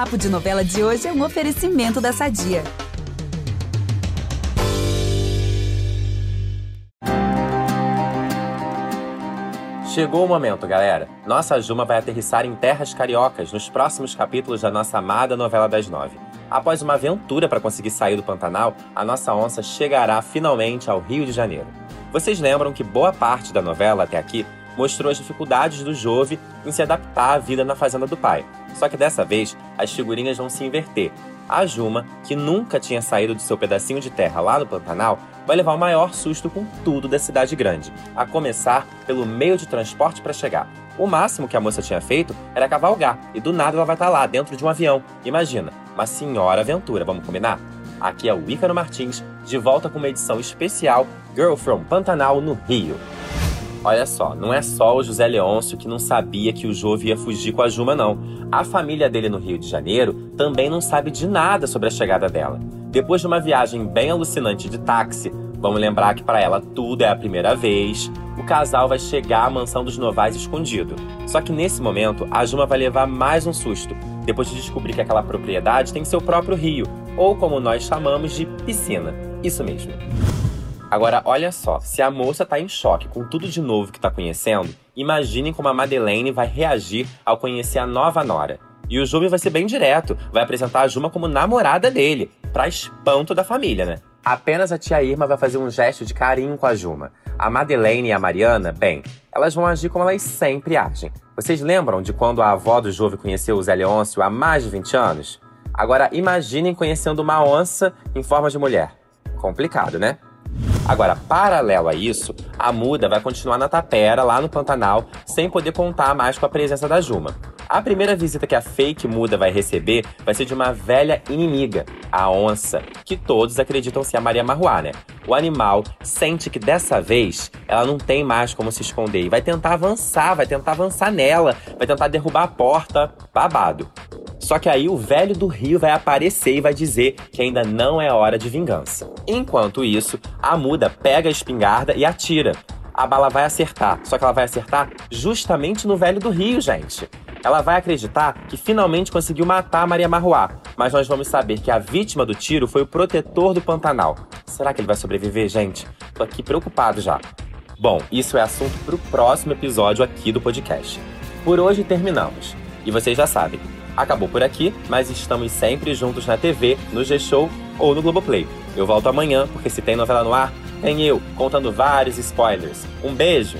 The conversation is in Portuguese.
Papo de Novela de hoje é um oferecimento da Sadia. Chegou o momento, galera. Nossa Juma vai aterrissar em terras cariocas nos próximos capítulos da nossa amada novela das nove. Após uma aventura para conseguir sair do Pantanal, a nossa onça chegará finalmente ao Rio de Janeiro. Vocês lembram que boa parte da novela até aqui mostrou as dificuldades do Jove em se adaptar à vida na fazenda do pai. Só que dessa vez, as figurinhas vão se inverter. A Juma, que nunca tinha saído do seu pedacinho de terra lá no Pantanal, vai levar o maior susto com tudo da cidade grande, a começar pelo meio de transporte para chegar. O máximo que a moça tinha feito era cavalgar, e do nada ela vai estar lá, dentro de um avião. Imagina, uma senhora aventura, vamos combinar? Aqui é o Ícaro Martins, de volta com uma edição especial Girl from Pantanal no Rio. Olha só, não é só o José Leôncio que não sabia que o Jove ia fugir com a Juma, não. A família dele no Rio de Janeiro também não sabe de nada sobre a chegada dela. Depois de uma viagem bem alucinante de táxi, vamos lembrar que para ela tudo é a primeira vez, o casal vai chegar à mansão dos Novais escondido. Só que nesse momento, a Juma vai levar mais um susto, depois de descobrir que aquela propriedade tem seu próprio rio, ou como nós chamamos de piscina. Isso mesmo. Agora, olha só, se a moça tá em choque com tudo de novo que tá conhecendo, imaginem como a Madeleine vai reagir ao conhecer a nova Nora. E o Júlio vai ser bem direto, vai apresentar a Juma como namorada dele, pra espanto da família, né? Apenas a tia Irma vai fazer um gesto de carinho com a Juma. A Madeleine e a Mariana, bem, elas vão agir como elas sempre agem. Vocês lembram de quando a avó do Jove conheceu o Zé Leôncio há mais de 20 anos? Agora imaginem conhecendo uma onça em forma de mulher. Complicado, né? Agora, paralelo a isso, a Muda vai continuar na tapera, lá no Pantanal, sem poder contar mais com a presença da Juma. A primeira visita que a fake Muda vai receber vai ser de uma velha inimiga, a onça, que todos acreditam ser a Maria Marruá, né? O animal sente que dessa vez ela não tem mais como se esconder e vai tentar avançar, vai tentar avançar nela, vai tentar derrubar a porta, babado. Só que aí o velho do rio vai aparecer e vai dizer que ainda não é hora de vingança. Enquanto isso, a muda pega a espingarda e atira. A bala vai acertar, só que ela vai acertar justamente no velho do rio, gente. Ela vai acreditar que finalmente conseguiu matar a Maria Marruá, mas nós vamos saber que a vítima do tiro foi o protetor do Pantanal. Será que ele vai sobreviver, gente? Tô aqui preocupado já. Bom, isso é assunto para o próximo episódio aqui do podcast. Por hoje terminamos. E vocês já sabem, acabou por aqui, mas estamos sempre juntos na TV, no G-Show ou no Globoplay. Eu volto amanhã, porque se tem novela no ar, tem eu, contando vários spoilers. Um beijo!